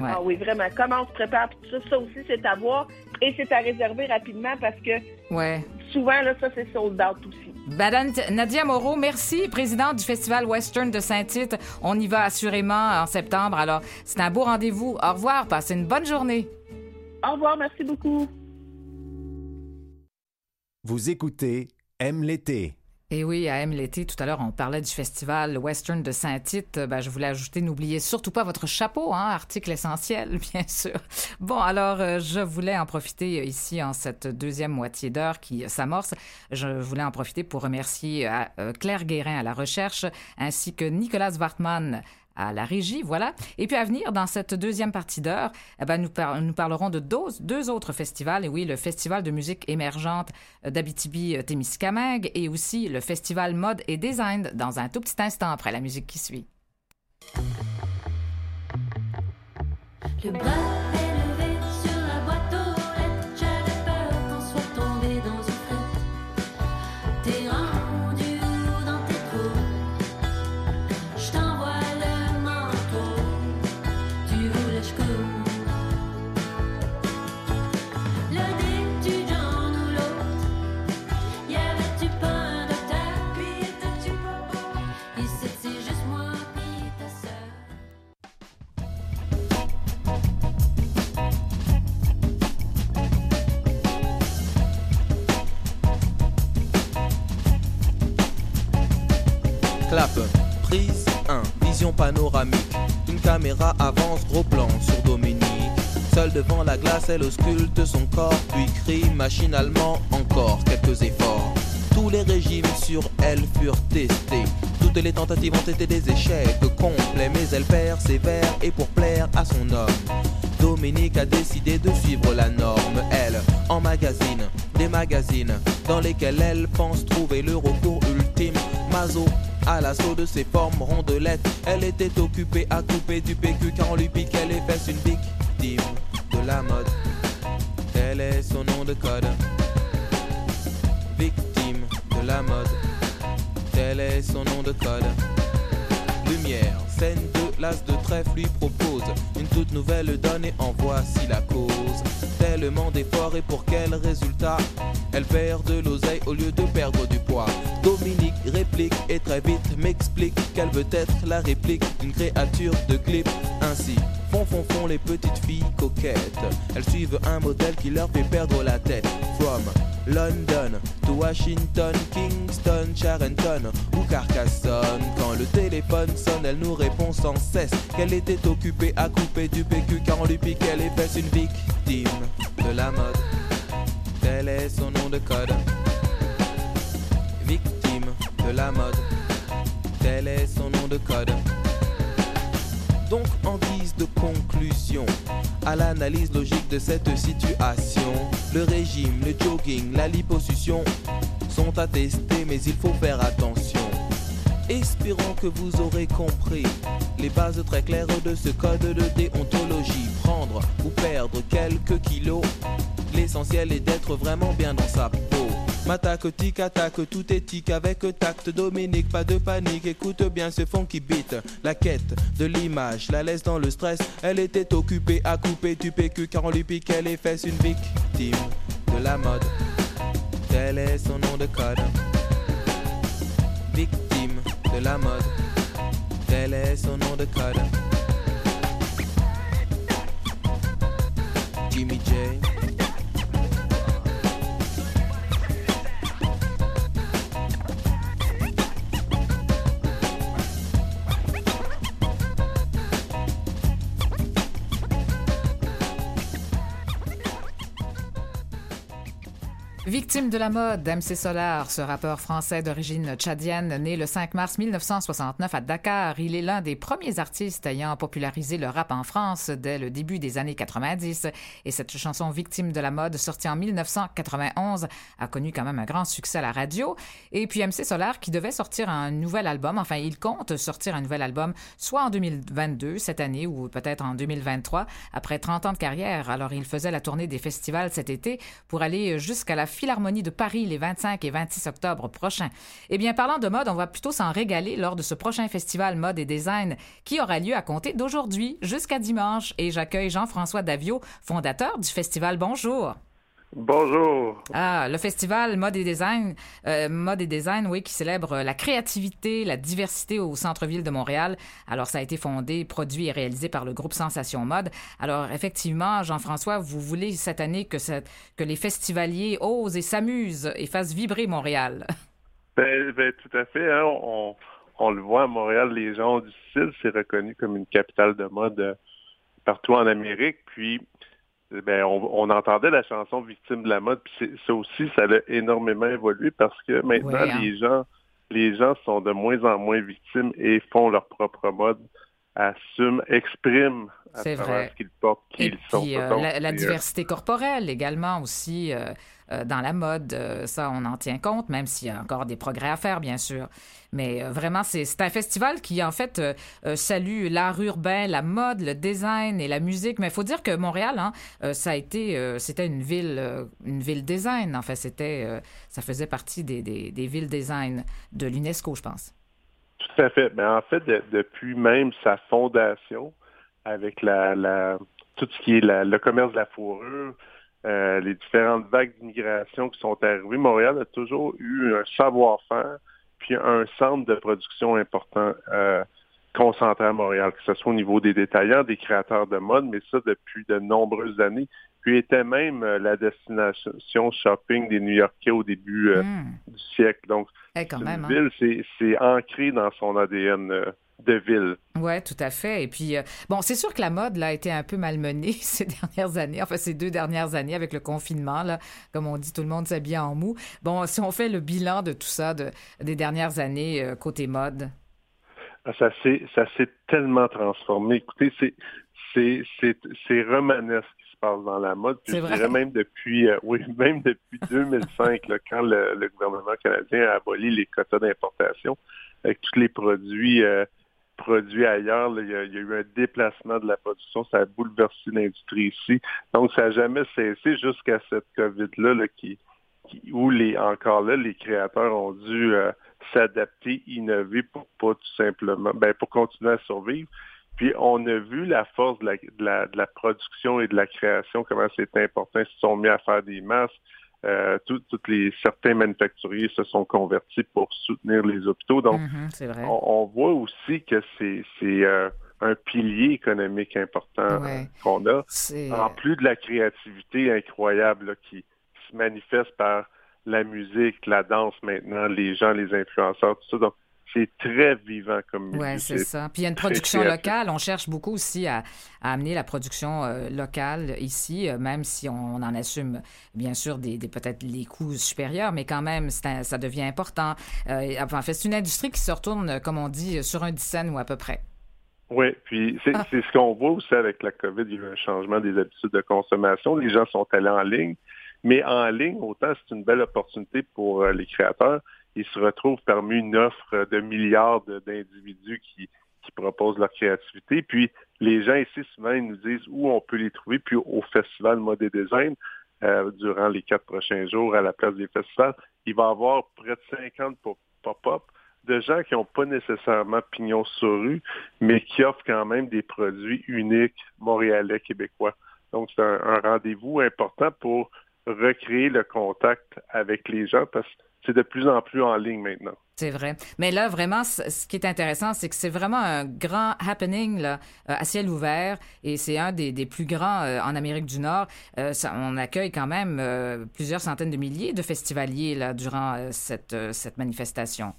Ah oui, vraiment. Comment on se prépare, tout ça, ça aussi, c'est à voir. Et c'est à réserver rapidement parce que ouais. souvent, là, ça, c'est sold out aussi. Madame Nadia Moreau, merci, présidente du Festival Western de Saint-Tite. On y va assurément en septembre. Alors, c'est un beau rendez-vous. Au revoir. Passez une bonne journée. Au revoir. Merci beaucoup. Vous écoutez Aime l'été. Et oui, à M l'été, tout à l'heure, on parlait du festival Western de Saint-Tite. Ben, je voulais ajouter, n'oubliez surtout pas votre chapeau, hein, article essentiel, <laughs> bien sûr. Bon, alors, euh, je voulais en profiter ici en cette deuxième moitié d'heure qui s'amorce. Je voulais en profiter pour remercier euh, Claire Guérin à la recherche, ainsi que Nicolas Wartmann à la régie, voilà. Et puis à venir, dans cette deuxième partie d'heure, eh ben, nous, parlerons de deux, autres festivals. Et oui, le Festival de musique émergente d'Abitibi-Témiscamingue et aussi le Festival Mode et Design dans un tout petit instant après la musique qui suit. Le Prise panoramique. Une caméra avance, gros plan sur Dominique. Seule devant la glace, elle ausculte son corps, puis crie machinalement encore quelques efforts. Tous les régimes sur elle furent testés. Toutes les tentatives ont été des échecs complets, mais elle persévère et pour plaire à son homme. Dominique a décidé de suivre la norme. Elle, en magazine, des magazines dans lesquels elle pense trouver le recours ultime. Mazo à l'assaut de ses formes rondelettes. Elle était occupée à couper du PQ car on lui piquait les fesses une victime de la mode. Tel est son nom de code. Victime de la mode. Tel est son nom de code. Lumière, scène de l'as de trèfle lui propose une toute nouvelle donne et en voici la cause. Tellement d'efforts et pour quel résultat? Elle perd de l'oseille au lieu de perdre du poids. Dominique réplique et très vite m'explique qu'elle veut être la réplique d'une créature de clip. Ainsi, font font font les petites filles coquettes. Elles suivent un modèle qui leur fait perdre la tête. From London to Washington, Kingston, Charenton ou Carcassonne. Quand le téléphone sonne, elle nous répond sans cesse qu'elle était occupée à couper du PQ car on lui piquait les fesses une victime de la mode. Tel est son nom de code. Victime de la mode. Tel est son nom de code. Donc en guise de conclusion à l'analyse logique de cette situation, le régime, le jogging, la liposuction sont attestés mais il faut faire attention. Espérons que vous aurez compris les bases très claires de ce code de déontologie. Prendre ou perdre quelques kilos, l'essentiel est d'être vraiment bien dans sa peau. M'attaque, tic, attaque, tout éthique avec tact. Dominique, pas de panique, écoute bien ce fond qui bite. La quête de l'image, la laisse dans le stress. Elle était occupée à couper du PQ car on lui piquait les fesses. Une victime de la mode. Tel est son nom de code. Victime de la mode. Tel est son nom de code. Jimmy J. Victime de la mode, MC Solar, ce rappeur français d'origine tchadienne, né le 5 mars 1969 à Dakar, il est l'un des premiers artistes ayant popularisé le rap en France dès le début des années 90. Et cette chanson Victime de la mode, sortie en 1991, a connu quand même un grand succès à la radio. Et puis MC Solar, qui devait sortir un nouvel album, enfin il compte sortir un nouvel album, soit en 2022, cette année, ou peut-être en 2023, après 30 ans de carrière. Alors il faisait la tournée des festivals cet été pour aller jusqu'à la Philharmonie de Paris les 25 et 26 octobre prochains. Eh bien, parlant de mode, on va plutôt s'en régaler lors de ce prochain festival mode et design qui aura lieu à compter d'aujourd'hui jusqu'à dimanche. Et j'accueille Jean-François Davio, fondateur du festival. Bonjour. Bonjour. Ah, le festival Mode et Design, euh, Mode et Design, oui, qui célèbre la créativité, la diversité au centre-ville de Montréal. Alors, ça a été fondé, produit et réalisé par le groupe Sensation Mode. Alors, effectivement, Jean-François, vous voulez cette année que, que les festivaliers osent et s'amusent et fassent vibrer Montréal. <laughs> Ben, ben tout à fait. Hein. On, on, le voit à Montréal, les gens ont du style, c'est reconnu comme une capitale de mode euh, partout en Amérique. Puis, ben, on, entendait la chanson Victime de la mode, puis ça aussi, ça a énormément évolué parce que maintenant, hein. les gens les gens sont de moins en moins victimes et font leur propre mode, assument, expriment à travers ce qu'ils portent, qui ils sont. Euh, la, euh, diversité corporelle également aussi. Euh, dans la mode. Ça, on en tient compte, même s'il y a encore des progrès à faire, bien sûr. Mais vraiment, c'est un festival qui, en fait, salue l'art urbain, la mode, le design et la musique. Mais il faut dire que Montréal, hein, ça a été, c'était une ville, une ville design. En fait, c'était, ça faisait partie des, des, villes design de l'UNESCO, je pense. Tout à fait. Mais en fait, depuis même sa fondation, avec la, la, tout ce qui est le commerce de la fourrure, euh, les différentes vagues d'immigration qui sont arrivées, Montréal a toujours eu un savoir-faire, puis un centre de production important euh, concentré à Montréal, que ce soit au niveau des détaillants, des créateurs de mode, mais ça depuis de nombreuses années. Puis était même euh, la destination shopping des New-Yorkais au début hmm. du siècle. Donc, eh, quand une hein. ville, c'est ancré dans son ADN de ville. Oui, tout à fait. Et puis, euh, bon, c'est sûr que la mode là, a été un peu malmenée <laughs> ces dernières années, enfin ces deux dernières années avec le confinement. Là, comme on dit, tout le monde s'habille en mou. Bon, si on fait le bilan de tout ça, de, des dernières années euh, côté mode. Ah, ça s'est, ça s'est tellement transformé. Écoutez, c'est, c'est, c'est, c'est romanesque ce qui se passe dans la mode. Puis je dirais même depuis, euh, oui, <laughs> même depuis 2005, quand le, gouvernement canadien a aboli les quotas d'importation, avec tous les produits euh, produits ailleurs, il, y a, eu un déplacement de la production, ça a bouleversé l'industrie ici. Donc, ça n'a jamais cessé jusqu'à cette COVID-là qui, où les encore là, les créateurs ont dû euh, s'adapter, innover pour pas tout simplement, ben, pour continuer à survivre. Puis on a vu la force de la, de la, production et de la création, comment c'est important. Ils se sont mis à faire des masques. Euh, toutes les certains manufacturiers se sont convertis pour soutenir les hôpitaux. Donc, mm-hmm, On, voit aussi que c'est euh, un pilier économique important qu'on a, en plus de la créativité incroyable qui se manifeste par la musique, la danse maintenant, les gens, les influenceurs, tout ça. Donc, c'est très vivant comme musique. Oui, c'est ça. Puis il y a une production locale. On cherche beaucoup aussi à, amener la production euh, locale ici, euh, même si on, en assume bien sûr des, peut-être les coûts supérieurs, mais quand même, ça devient important. Euh, enfin, c'est une industrie qui se retourne, comme on dit, sur un dizaine ou à peu près. Oui, puis ah. c'est ce qu'on voit aussi avec la COVID. Il y a eu un changement des habitudes de consommation. Les gens sont allés en ligne. Mais en ligne, autant c'est une belle opportunité pour les créateurs, ils se retrouvent parmi une offre de milliards d'individus qui, qui proposent leur créativité. Puis les gens ici, souvent, ils nous disent où on peut les trouver. Puis au Festival Mode et Design, euh, durant les quatre prochains jours à la place des festivals, il va y avoir près de 50 pop-up de gens qui n'ont pas nécessairement pignon sur rue, mais qui offrent quand même des produits uniques montréalais, québécois. Donc, c'est un rendez-vous important pour recréer le contact avec les gens parce que c'est de plus en plus en ligne maintenant. C'est vrai. Mais là, vraiment, ce qui est intéressant, c'est que c'est vraiment un grand happening là, euh, à ciel ouvert et c'est un des, plus grands euh, en Amérique du Nord. Euh, on accueille quand même plusieurs centaines de milliers de festivaliers là, durant cette, cette manifestation.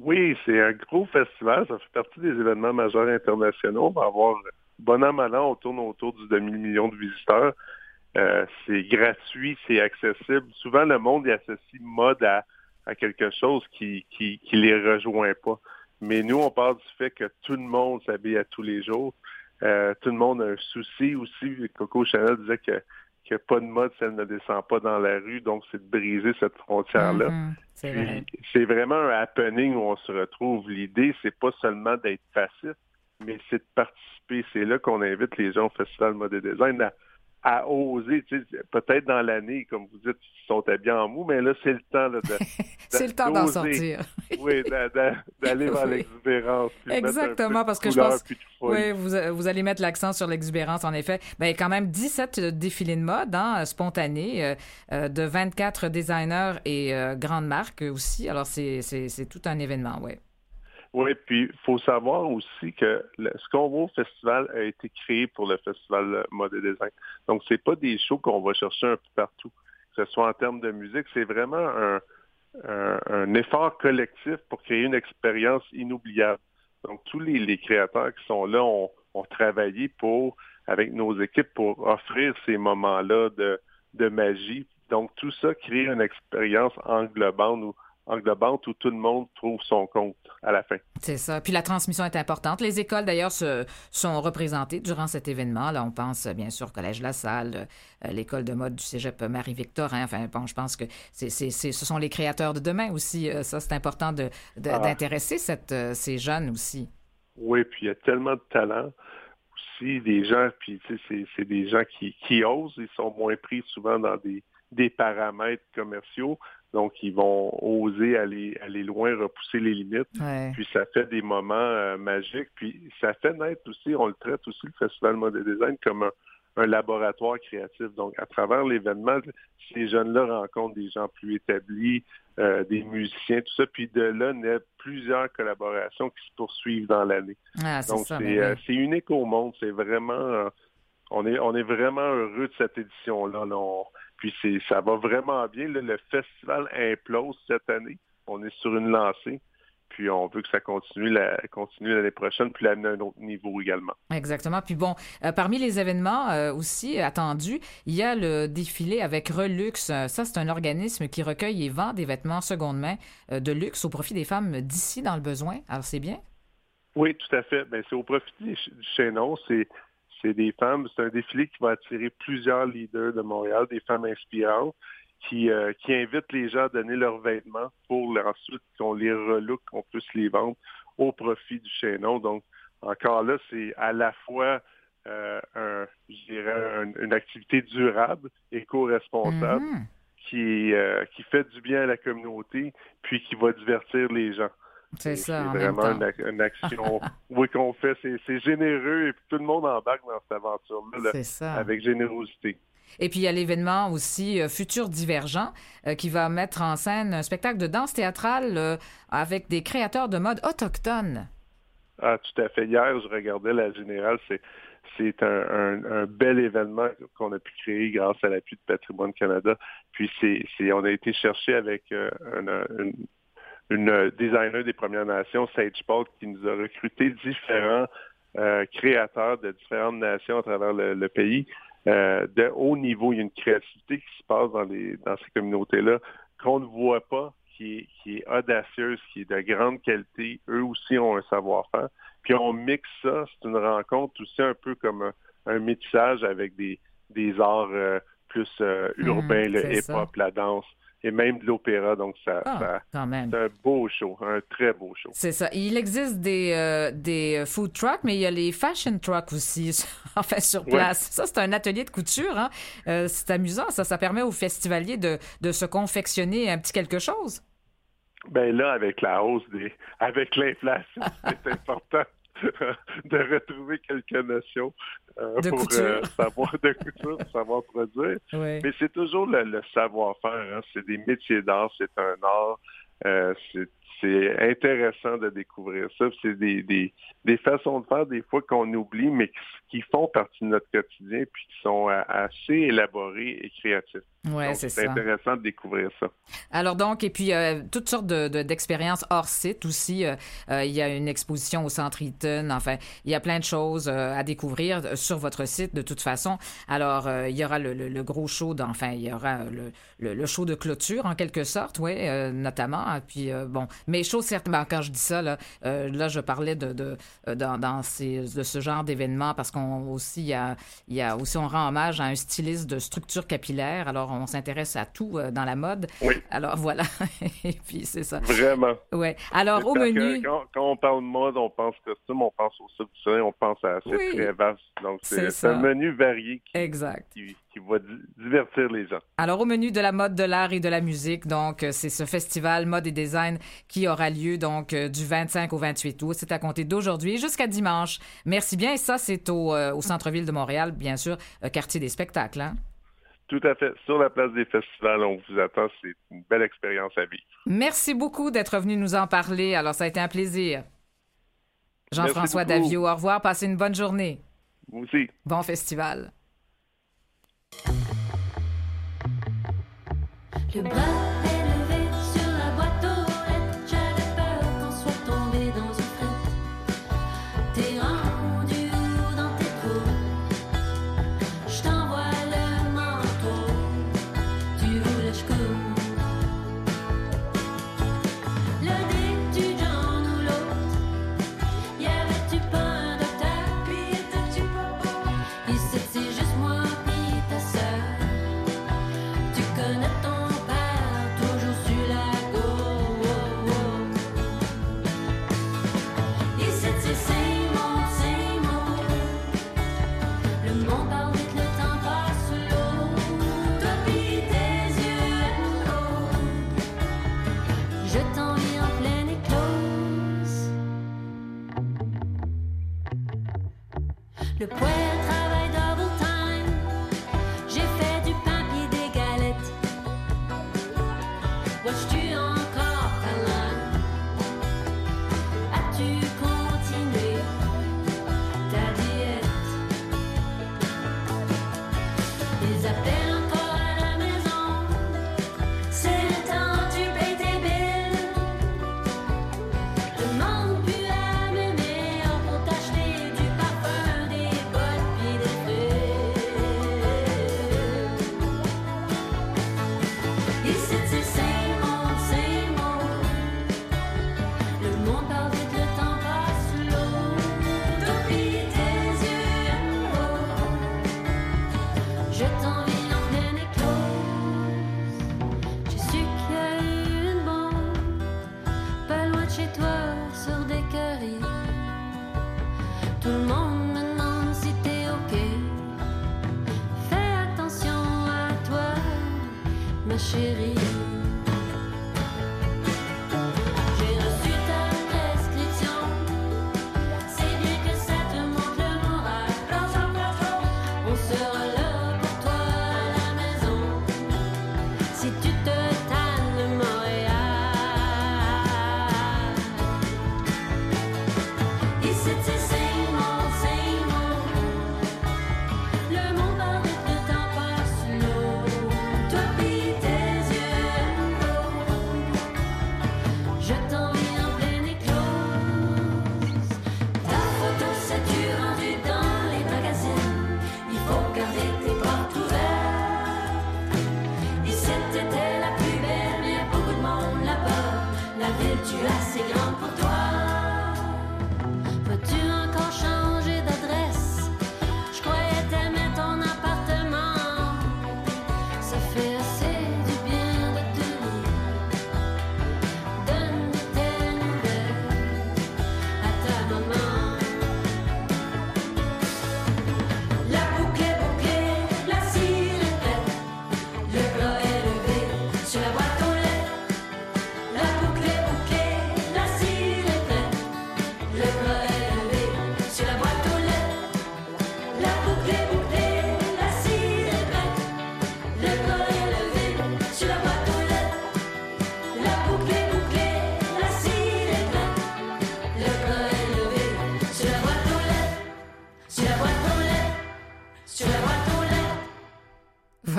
Oui, c'est un gros festival. Ça fait partie des événements majeurs internationaux. On va avoir bon an, mal an, on tourne autour du demi-million de visiteurs. Euh, c'est gratuit, c'est accessible. Souvent, le monde y associe mode à, quelque chose qui, qui, qui les rejoint pas. Mais nous, on parle du fait que tout le monde s'habille à tous les jours. Euh, tout le monde a un souci aussi. Coco Chanel disait que qu'il n'y a pas de mode si elle ne descend pas dans la rue. Donc, c'est de briser cette frontière-là. Mm-hmm. c'est vraiment un happening où on se retrouve. L'idée, c'est pas seulement d'être passif, mais c'est de participer. C'est là qu'on invite les gens au Festival Mode et Design à à oser, peut-être dans l'année, comme vous dites, ils sont habillés en mou, mais là, c'est le temps de, <laughs> C'est le temps d'en sortir. <laughs> oui, d'aller vers l'exubérance. Exactement, parce que je pense oui, vous, vous, allez mettre l'accent sur l'exubérance, en effet. Bien, quand même 17 défilés de mode hein, spontanés euh, euh, de 24 designers et euh, grandes marques aussi. Alors, c'est tout un événement, oui. Oui, puis il faut savoir aussi que ce qu'on voit au festival a été créé pour le festival Mode et Design. Donc, c'est pas des shows qu'on va chercher un peu partout. Que ce soit en termes de musique, c'est vraiment un, un, effort collectif pour créer une expérience inoubliable. Donc, tous les, créateurs qui sont là ont, ont, travaillé pour, avec nos équipes, pour offrir ces moments-là de, de magie. Donc, tout ça crée une expérience englobante englobante où tout le monde trouve son compte à la fin. C'est ça. Puis la transmission est importante. Les écoles, d'ailleurs, sont représentées durant cet événement. Là, on pense bien sûr au Collège La Salle, euh, l'école de mode du Cégep Marie-Victorin. Enfin, bon, je pense que c'est, ce sont les créateurs de demain aussi. Euh, ça, c'est important de, ah. d'intéresser cette, euh, ces jeunes aussi. Oui, puis il y a tellement de talent aussi, des gens, puis c'est, c'est des gens qui, qui osent, ils sont moins pris souvent dans des, des paramètres commerciaux. Donc, ils vont oser aller, aller loin, repousser les limites. Puis, ça fait des moments euh, magiques. Puis, ça fait naître aussi, on le traite aussi, le Festival Mode Design, comme un, laboratoire créatif. Donc, à travers l'événement, ces jeunes-là rencontrent des gens plus établis, euh, des musiciens, tout ça. Puis, de là, naît plusieurs collaborations qui se poursuivent dans l'année. Ah, Donc, euh, c'est unique au monde. C'est vraiment... on est, on est vraiment heureux de cette édition-là. Là. Puis c'est, ça va vraiment bien. le festival implose cette année. On est sur une lancée. Puis on veut que ça continue, la, continue l'année prochaine, puis l'année à un autre niveau également. Exactement. Puis bon, euh, parmi les événements euh, aussi attendus, il y a le défilé avec Relux. Ça, c'est un organisme qui recueille et vend des vêtements seconde main euh, de luxe au profit des femmes d'ici dans le besoin. Alors c'est bien? Oui, tout à fait. Ben, c'est au profit du chaînon. C'est C'est des femmes, c'est un défilé qui va attirer plusieurs leaders de Montréal, des femmes inspirantes qui, euh, qui invitent les gens à donner leurs vêtements pour ensuite qu'on les relook, qu'on puisse les vendre au profit du chaînon. Donc, encore là, c'est à la fois euh, un, je dirais, une activité durable, éco-responsable, mm-hmm. qui, euh, qui fait du bien à la communauté, puis qui va divertir les gens. C'est ça. C'est vraiment une, action <laughs> oui, qu'on fait. C'est généreux et tout le monde embarque dans cette aventure-là avec générosité. Et puis il y a l'événement aussi euh, Futur Divergent euh, qui va mettre en scène un spectacle de danse théâtrale euh, avec des créateurs de mode autochtones. Ah, tout à fait. Hier, je regardais la générale. C'est c'est un, bel événement qu'on a pu créer grâce à l'appui de Patrimoine Canada. Puis c'est, on a été chercher avec une, une designer des Premières Nations, Sage Paul, qui nous a recruté différents euh, créateurs de différentes nations à travers le, pays. Euh, de haut niveau, il y a une créativité qui se passe dans, les, dans ces communautés-là qu'on ne voit pas, qui est, qui est audacieuse, qui est de grande qualité. Eux aussi ont un savoir-faire. Puis on mixe ça, c'est une rencontre aussi un peu comme un, métissage avec des, des arts euh, plus urbains, mmh, le hip-hop, la danse et même de l'opéra. Donc, ça, ah, c'est un beau show, un très beau show. C'est ça. Il existe des, euh, des food trucks, mais il y a les fashion trucks aussi, <laughs> enfin, sur place. Ça, c'est un atelier de couture. Hein? Euh, c'est amusant. Ça, ça permet aux festivaliers de, de se confectionner un petit quelque chose. Ben là, avec la hausse des, avec l'inflation, <laughs> c'est important <laughs> de retrouver quelques notions euh, pour euh, savoir de couture, savoir produire. Mais c'est toujours le, savoir-faire. Hein. C'est des métiers d'art, c'est un art. Euh, c'est intéressant de découvrir ça. C'est des, des, des, façons de faire des fois qu'on oublie, mais qui font partie de notre quotidien puis qui sont assez élaborés et créatifs. Ouais, c'est C'est intéressant de découvrir ça. Alors donc, et puis euh, toutes sortes d'expériences de, hors site aussi. Euh, euh, il y a une exposition au Centre Eaton. Enfin, il y a plein de choses à découvrir sur votre site de toute façon. Alors, il y aura le, gros show, enfin, il y aura le, show de clôture en quelque sorte, oui, notamment. Puis bon, mais chose certainement, quand je dis ça, là, là je parlais de, de dans, ces, de ce genre d'événements parce qu'on aussi, il y a, y a aussi, on rend hommage à un styliste de structure capillaire. Alors, on s'intéresse à tout euh, dans la mode. Oui. Alors voilà. <laughs> Et puis c'est ça. Vraiment. Ouais. Alors au menu. Quand, on parle de mode, on pense costume, on pense au soleil, on pense à c'est très vaste. Donc c'est un menu varié qui, exact. Qui, va divertir les gens. Alors au menu de la mode, de l'art et de la musique, donc euh, c'est ce festival mode et design qui aura lieu donc euh, du 25 au 28 août. C'est à compter d'aujourd'hui jusqu'à dimanche. Merci bien. Et ça c'est au, au centre-ville de Montréal, bien sûr, quartier des spectacles. Hein? Tout à fait. Sur la place des festivals, on vous attend. C'est une belle expérience à vivre. Merci beaucoup d'être venu nous en parler. Alors, ça a été un plaisir. Jean-François Davio, au revoir. Passez une bonne journée. Vous aussi. Bon festival. Le Le When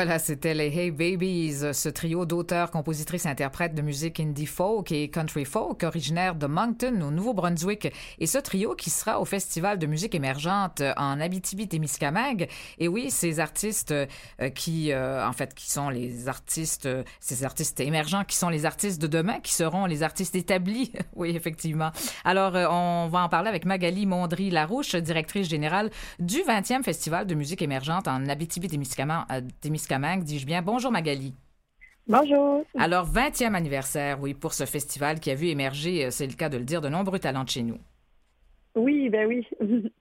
Voilà, c'était les Hey Babies, ce trio d'auteurs, compositrices, interprètes de musique indie folk et country folk originaire de Moncton au Nouveau-Brunswick. Et ce trio qui sera au Festival de musique émergente en Abitibi-Témiscamingue. Et oui, ces artistes euh, qui, euh, en fait, qui sont les artistes, ces artistes émergents qui sont les artistes de demain, qui seront les artistes établis. <laughs> oui, effectivement. Alors, euh, on va en parler avec Magali Mondry-Larouche, directrice générale du 20e Festival de musique émergente en Abitibi-Témiscamingue dis-je bien. Bonjour Magali. Bonjour. Alors, 20e anniversaire, oui, pour ce festival qui a vu émerger, euh, c'est le cas de le dire, de nombreux talents de chez nous. Oui, ben oui. <laughs>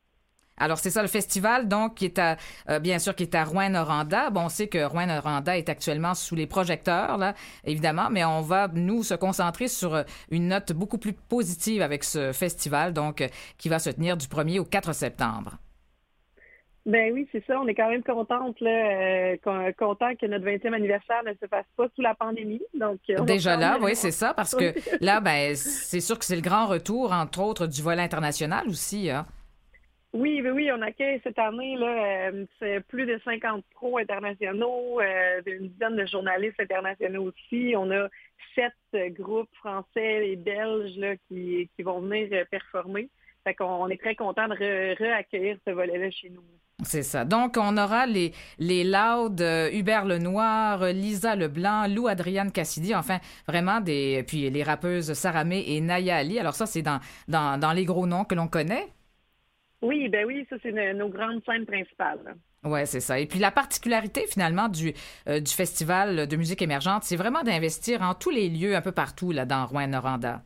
Alors, c'est ça le festival, donc, qui est à, euh, bien sûr, qui est à Rouen-Noranda. Bon, on sait que Rouen-Noranda est actuellement sous les projecteurs, là, évidemment, mais on va, nous, se concentrer sur euh, une note beaucoup plus positive avec ce festival, donc, qui va se tenir du 1er au 4 septembre. Ben oui, c'est ça. On est quand même contente, là, euh, content que notre 20e anniversaire ne se fasse pas sous la pandémie. Donc, Déjà là, oui, c'est ça, parce que <laughs> là, ben, c'est sûr que c'est le grand retour, entre autres, du vol international aussi. Hein? Oui, oui, on accueille cette année là, euh, plus de 50 pros internationaux, euh, une dizaine de journalistes internationaux aussi. On a sept groupes français et belges là, qui, qui vont venir performer. Fait qu'on est très content de réaccueillir ce volet-là chez nous. C'est ça. Donc, on aura les, les Loud, euh, Hubert Lenoir, Lisa Leblanc, Lou Adrienne Cassidy, enfin, vraiment des. Puis les rappeuses Saramé et Naya Ali. Alors, ça, c'est dans, dans, dans, les gros noms que l'on connaît? Oui, ben oui, ça, c'est nos grandes scènes principales. Oui, c'est ça. Et puis la particularité finalement du, euh, du festival de musique émergente, c'est vraiment d'investir en tous les lieux, un peu partout là dans Rouen-Noranda.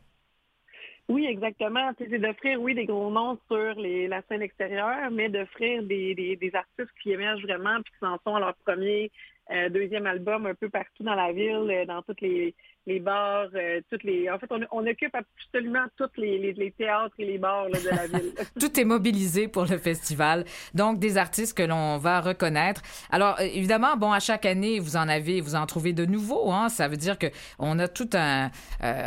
Oui, exactement. C'est d'offrir, oui, des gros noms sur la scène extérieure, mais d'offrir des, artistes qui émergent vraiment puis qui s'en sont à leur premier, euh, deuxième album un peu partout dans la ville, euh, dans toutes les, les bars, euh, toutes les. En fait, on, occupe absolument tous les, les, théâtres et les bars de la ville. <laughs> Tout est mobilisé pour le festival. Donc, des artistes que l'on va reconnaître. Alors, évidemment, bon, à chaque année, vous en avez, vous en trouvez de nouveaux. Hein? Ça veut dire que on a tout un.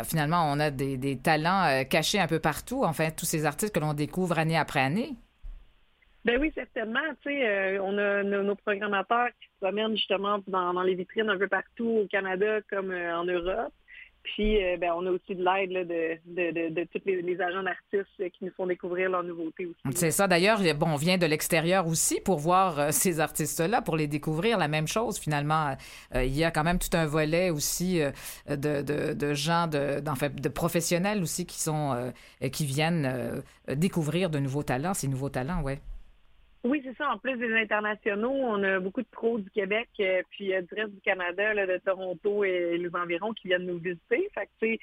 finalement, on a des, des talents cachés un peu partout. Enfin, tous ces artistes que l'on découvre année après année. Ben oui, certainement. Tu sais, euh, on a nos, programmateurs qui se promènent justement dans, les vitrines un peu partout au Canada comme euh, en Europe. Puis, euh, ben, on a aussi de l'aide de, de, de, tous les, agents d'artistes qui nous font découvrir leurs nouveautés aussi. C'est ça. D'ailleurs, bon, on vient de l'extérieur aussi pour voir ces artistes-là, pour les découvrir. La même chose, finalement. il y a quand même tout un volet aussi de, de, gens, de, en fait, de professionnels aussi qui sont, qui viennent découvrir de nouveaux talents, ces nouveaux talents, ouais. Oui, c'est ça. En plus des internationaux, on a beaucoup de pros du Québec, euh, puis euh, du reste du Canada, là, de Toronto et les environs qui viennent nous visiter. Fait que,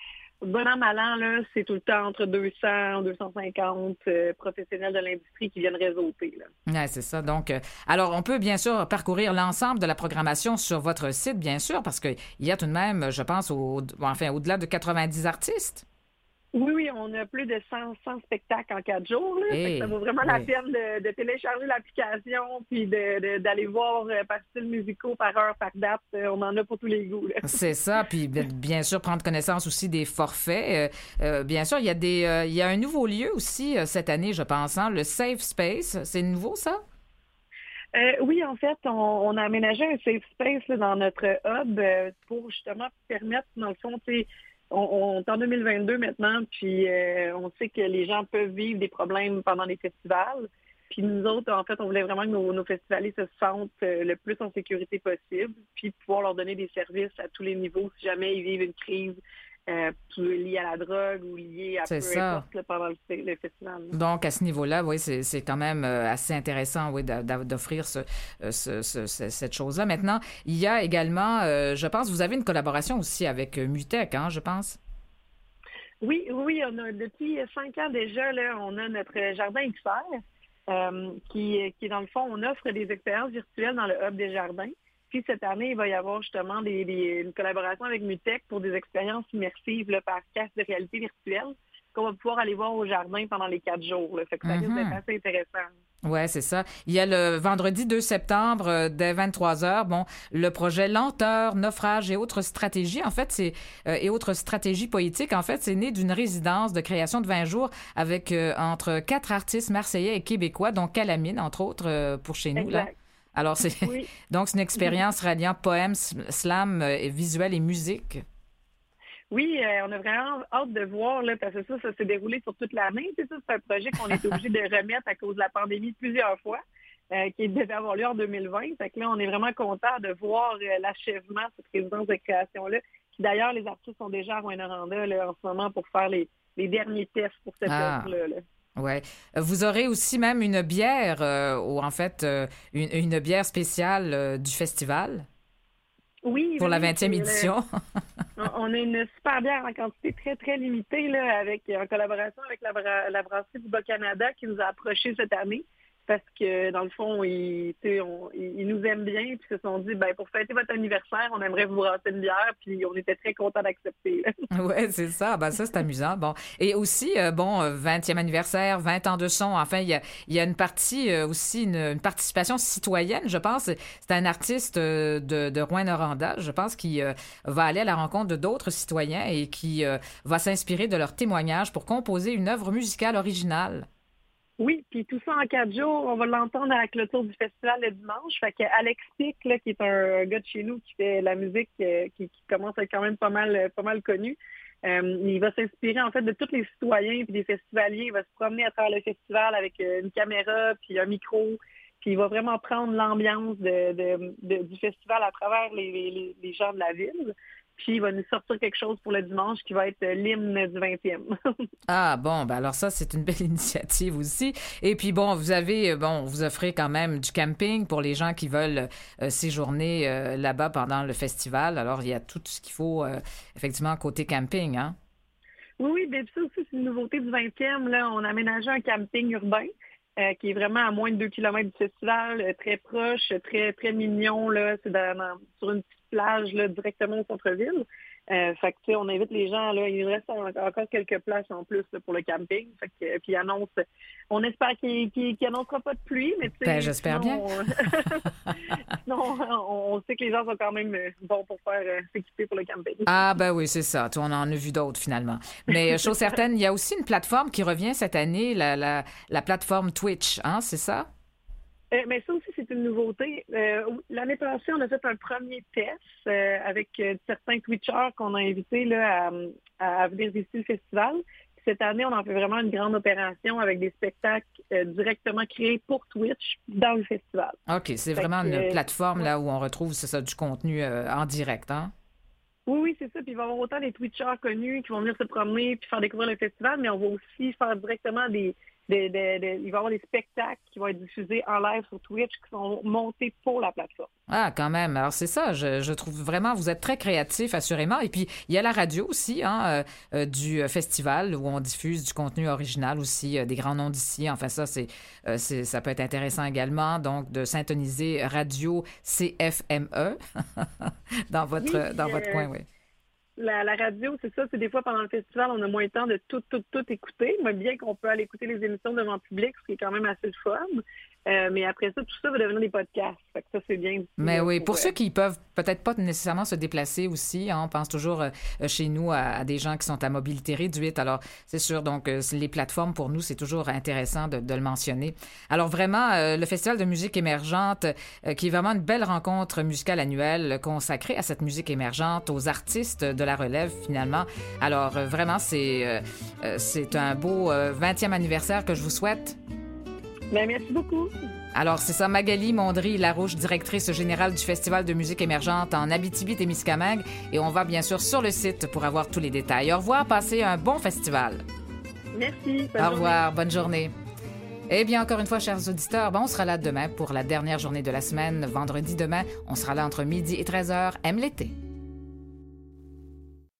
bon an, mal an, là, c'est tout le temps entre 200, 250 euh, professionnels de l'industrie qui viennent réseauter. Oui, c'est ça. Donc, alors, on peut bien sûr parcourir l'ensemble de la programmation sur votre site, bien sûr, parce qu'il y a tout de même, je pense, au, enfin, au-delà de 90 artistes. Oui, oui, on a plus de 100, 100 spectacles en quatre jours. ça vaut vraiment la peine de, télécharger l'application puis d'aller voir euh, par style musicaux, par heure, par date. Euh, on en a pour tous les goûts. C'est ça. Puis <laughs> bien sûr, prendre connaissance aussi des forfaits. Euh, bien sûr, il y, a des, il y a un nouveau lieu aussi cette année, je pense, hein, le Safe Space. C'est nouveau, ça? oui, en fait, on, a aménagé un safe space dans notre hub pour justement permettre, dans le fond, on, est en 2022 maintenant, puis euh, on sait que les gens peuvent vivre des problèmes pendant les festivals. Puis nous autres, en fait, on voulait vraiment que nos, nos festivaliers se sentent euh, le plus en sécurité possible, puis pouvoir leur donner des services à tous les niveaux si jamais ils vivent une crise euh, liées à la drogue ou liées à peu ça. importe pendant le, le, festival. Donc, à ce niveau-là, oui, c'est quand même euh, assez intéressant oui, d'offrir ce, euh, ce, ce, cette chose-là. Maintenant, il y a également, euh, je pense, vous avez une collaboration aussi avec Mutec, hein, je pense? Oui, oui, on a, depuis cinq ans déjà, là, on a notre jardin XR. Euh, qui, qui, dans le fond, on offre des expériences virtuelles dans le hub des jardins. Puis cette année, il va y avoir justement des, des, une collaboration avec Mutec pour des expériences immersives là, par casque de réalité virtuelle qu'on va pouvoir aller voir au jardin pendant les quatre jours. Là. Fait que ça risque d'être assez intéressant. Oui, c'est ça. Il y a le vendredi 2 septembre euh, dès 23 h bon, le projet Lenteur, naufrage et autres stratégies. En fait, c'est euh, et autres stratégies poétiques. En fait, c'est né d'une résidence de création de 20 jours avec euh, entre quatre artistes marseillais et québécois, dont Calamine, entre autres, pour chez nous. Là. Alors, c'est <laughs> donc c'est une expérience ralliant poèmes, slam, et visuel et musique. Oui, euh, on a vraiment hâte de voir, là, parce que ça, ça s'est déroulé sur toute l'année. C'est ça, c'est un projet qu'on est obligé de remettre à cause de la pandémie plusieurs fois, euh, qui devait avoir lieu en 2020. Fait que là, on est vraiment content de voir euh, l'achèvement de cette résidence de création-là. D'ailleurs, les artistes sont déjà à Rouen-Noranda en ce moment pour faire les, derniers tests pour cette ah. œuvre-là. Ouais. Vous aurez aussi même une bière, ou en fait, une, une, bière spéciale du festival. Oui. Pour la 20e édition. <laughs> on a une super bière en quantité très, très limitée, là, avec, en collaboration avec la, la brasserie du Bas-Canada qui nous a approchés cette année parce que dans le fond, ils, nous aiment bien, puis se sont dit, ben pour fêter votre anniversaire, on aimerait vous brasser une bière, puis on était très contents d'accepter. <laughs> oui, c'est ça. Ben ça, c'est amusant. Bon. Et aussi, euh, bon, 20e euh, anniversaire, 20 ans de son. Enfin, il y a, y a une partie euh, aussi, une, participation citoyenne, je pense. C'est un artiste de, de Rouen-Noranda, je pense, qui va aller à la rencontre de d'autres citoyens et qui va s'inspirer de leurs témoignages pour composer une œuvre musicale originale. Oui, puis tout ça en quatre jours, on va l'entendre à la clôture du festival le dimanche. Fait que Alex Pic, là, qui est un gars de chez nous qui fait la musique, euh, qui, commence à être quand même pas mal, pas mal connu, euh, il va s'inspirer en fait de tous les citoyens puis des festivaliers. Il va se promener à travers le festival avec euh, une caméra puis un micro. Puis il va vraiment prendre l'ambiance du festival à travers les gens de la ville. Puis il va nous sortir quelque chose pour le dimanche qui va être l'hymne du 20e. <laughs> ah bon, ben alors ça, c'est une belle <laughs> initiative aussi. Et puis bon, vous avez, euh, bon, vous offrez quand même du camping pour les gens qui veulent euh, séjourner euh, là-bas pendant le festival. Alors il y a tout ce qu'il faut, effectivement, côté camping, hein? Oui, oui, bien ça aussi, c'est une nouveauté du 20e. Là, on a aménagé un camping urbain. qui est vraiment à moins de 2 km du festival, très proche, très très mignon. Là. C'est sur une petite plage là, directement au centre-ville. Euh, fait que, on invite les gens, là, il reste encore quelques places en plus pour le camping. Fait que, puis annonce, on espère qu'il n'annoncera pas de pluie, mais ben, j'espère bien. sinon, <laughs> on, sait que les gens sont quand même euh, bons pour faire euh, s'équiper pour le camping. Ah ben oui, c'est ça. on en a vu d'autres finalement. Mais chose certaine, il y a aussi une plateforme qui revient cette année, la, la, la plateforme Twitch, hein, c'est ça? Euh, mais ça aussi, c'est une nouveauté. Euh, l'année passée, on a fait un premier test euh, avec certains Twitchers qu'on a invités là, à, venir visiter le festival. cette année, on en fait vraiment une grande opération avec des spectacles directement créés pour Twitch dans le festival. OK, c'est vraiment une plateforme là où on retrouve ça, du contenu en direct, hein? Oui, oui, c'est ça. Puis il va y avoir autant des Twitchers connus qui vont venir se promener puis faire découvrir le festival, mais on va aussi faire directement des, il va y avoir des spectacles qui vont être diffusés en live sur Twitch qui sont montés pour la plateforme. Ah, quand même. Alors, c'est ça. Je, trouve vraiment, vous êtes très créatif, assurément. Et puis, il y a la radio aussi, hein, euh, euh, du festival où on diffuse du contenu original aussi, euh, des grands noms d'ici. Enfin, ça, c'est, ça peut être intéressant également. Donc, de syntoniser radio CFME <laughs> dans votre, dans votre coin, oui. La, radio, c'est ça, c'est des fois pendant le festival, on a moins de temps de tout, tout, tout écouter, mais bien qu'on peut aller écouter les émissions devant le public, ce qui est quand même assez fun. Euh, mais après ça, tout ça va devenir des podcasts. Fait que ça, c'est bien. Mais oui, pour ceux qui peuvent peut-être pas nécessairement se déplacer aussi, hein, on pense toujours euh, chez nous à, des gens qui sont à mobilité réduite. Alors, c'est sûr, donc, euh, les plateformes, pour nous, c'est toujours intéressant de, le mentionner. Alors, vraiment, le Festival de musique émergente, qui est vraiment une belle rencontre musicale annuelle consacrée à cette musique émergente, aux artistes de la relève, finalement. Alors, vraiment, c'est c'est un beau 20e anniversaire que je vous souhaite. Ben, merci beaucoup. Alors, c'est ça, Magali Mondry-Larouche, directrice générale du Festival de musique émergente en Abitibi-Témiscamingue. Et on va bien sûr sur le site pour avoir tous les détails. Au revoir, passez un bon festival. Merci. Au revoir, bonne journée. Eh bien, encore une fois, chers auditeurs, ben, on sera là demain pour la dernière journée de la semaine. Vendredi demain, on sera là entre midi et 13h. Aime l'été.